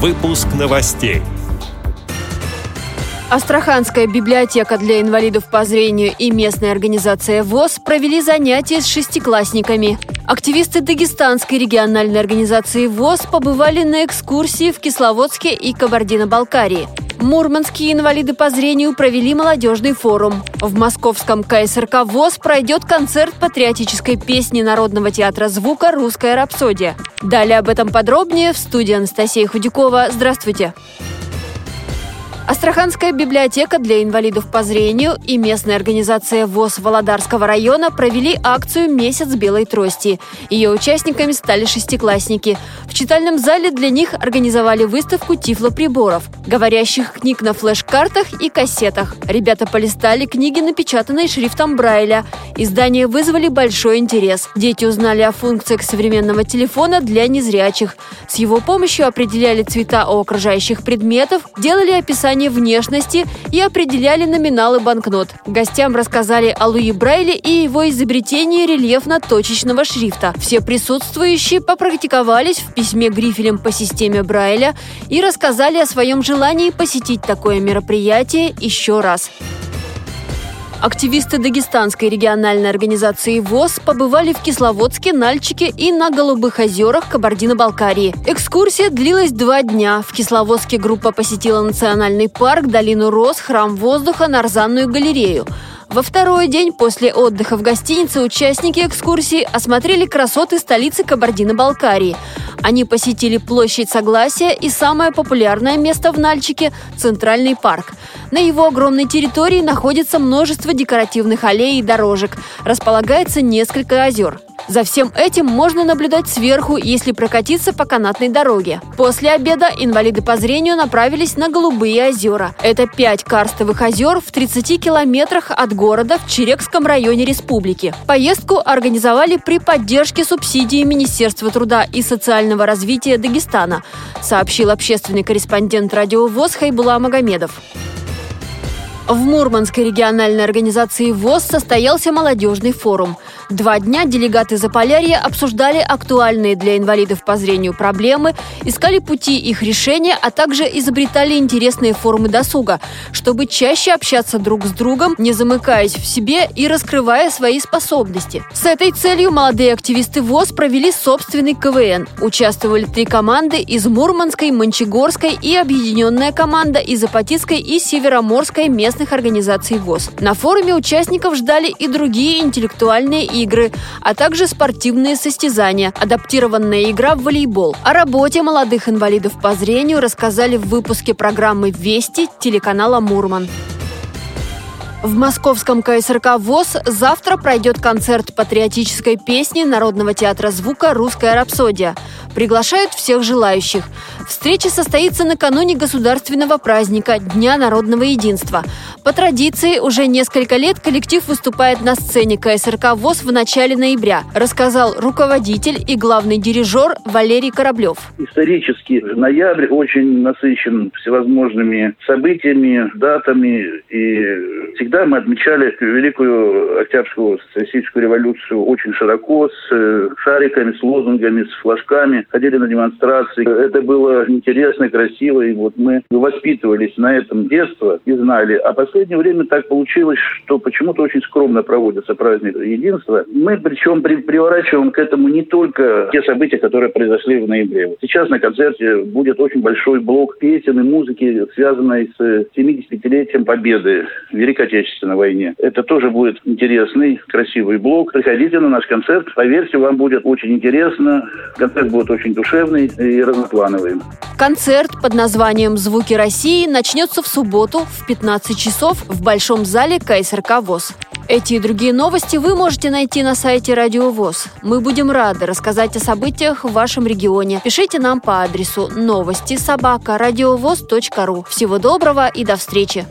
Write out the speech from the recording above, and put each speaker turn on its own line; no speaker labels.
Выпуск новостей.
Астраханская библиотека для инвалидов по зрению и местная организация ВОЗ провели занятия с шестиклассниками. Активисты Дагестанской региональной организации ВОЗ побывали на экскурсии в Кисловодске и Кабардино-Балкарии. Мурманские инвалиды по зрению провели молодежный форум. В московском КСРК ВОЗ пройдет концерт патриотической песни Народного театра звука «Русская рапсодия». Далее об этом подробнее в студии Анастасия Худякова. Здравствуйте! Астраханская библиотека для инвалидов по зрению и местная организация ВОЗ Володарского района провели акцию «Месяц белой трости». Ее участниками стали шестиклассники. В читальном зале для них организовали выставку тифлоприборов, говорящих книг на флеш-картах и кассетах. Ребята полистали книги, напечатанные шрифтом Брайля. Издания вызвали большой интерес. Дети узнали о функциях современного телефона для незрячих. С его помощью определяли цвета у окружающих предметов, делали описание описание внешности и определяли номиналы банкнот. Гостям рассказали о Луи Брайле и его изобретении рельефно-точечного шрифта. Все присутствующие попрактиковались в письме грифелем по системе Брайля и рассказали о своем желании посетить такое мероприятие еще раз. Активисты Дагестанской региональной организации ВОЗ побывали в Кисловодске, Нальчике и на Голубых озерах Кабардино-Балкарии. Экскурсия длилась два дня. В Кисловодске группа посетила национальный парк, долину Рос, храм воздуха, Нарзанную галерею. Во второй день после отдыха в гостинице участники экскурсии осмотрели красоты столицы Кабардино-Балкарии. Они посетили площадь Согласия и самое популярное место в Нальчике – Центральный парк. На его огромной территории находится множество декоративных аллей и дорожек. Располагается несколько озер. За всем этим можно наблюдать сверху, если прокатиться по канатной дороге. После обеда инвалиды по зрению направились на Голубые озера. Это пять карстовых озер в 30 километрах от города в Черекском районе республики. Поездку организовали при поддержке субсидии Министерства труда и социального развития Дагестана, сообщил общественный корреспондент радио ВОЗ Хайбула Магомедов. В Мурманской региональной организации ВОЗ состоялся молодежный форум. Два дня делегаты Заполярья обсуждали актуальные для инвалидов по зрению проблемы, искали пути их решения, а также изобретали интересные формы досуга, чтобы чаще общаться друг с другом, не замыкаясь в себе и раскрывая свои способности. С этой целью молодые активисты ВОЗ провели собственный КВН. Участвовали три команды из Мурманской, Мончегорской и объединенная команда из Апатитской и Североморской местных организаций ВОЗ. На форуме участников ждали и другие интеллектуальные игры, а также спортивные состязания, адаптированная игра в волейбол. О работе молодых инвалидов по зрению рассказали в выпуске программы «Вести» телеканала «Мурман». В московском КСРК ВОЗ завтра пройдет концерт патриотической песни Народного театра звука «Русская рапсодия». Приглашают всех желающих. Встреча состоится накануне государственного праздника Дня народного единства. По традиции, уже несколько лет коллектив выступает на сцене КСРК ВОЗ в начале ноября, рассказал руководитель и главный дирижер Валерий Кораблев.
Исторически ноябрь очень насыщен всевозможными событиями, датами. И всегда мы отмечали Великую Октябрьскую социалистическую революцию очень широко, с э, шариками, с лозунгами, с флажками. Ходили на демонстрации. Это было интересно, красиво. И вот мы воспитывались на этом детство и знали. А после последнее время так получилось, что почему-то очень скромно проводится праздник единства. Мы причем при, приворачиваем к этому не только те события, которые произошли в ноябре. Сейчас на концерте будет очень большой блок песен и музыки, связанной с 75-летием победы в Великой войне. Это тоже будет интересный, красивый блок. Приходите на наш концерт. Поверьте, вам будет очень интересно. Концерт будет очень душевный и разноплановый.
Концерт под названием «Звуки России» начнется в субботу в 15 часов часов в Большом зале КСРК ВОЗ. Эти и другие новости вы можете найти на сайте Радио ВОЗ. Мы будем рады рассказать о событиях в вашем регионе. Пишите нам по адресу новости собака ру. Всего доброго и до встречи!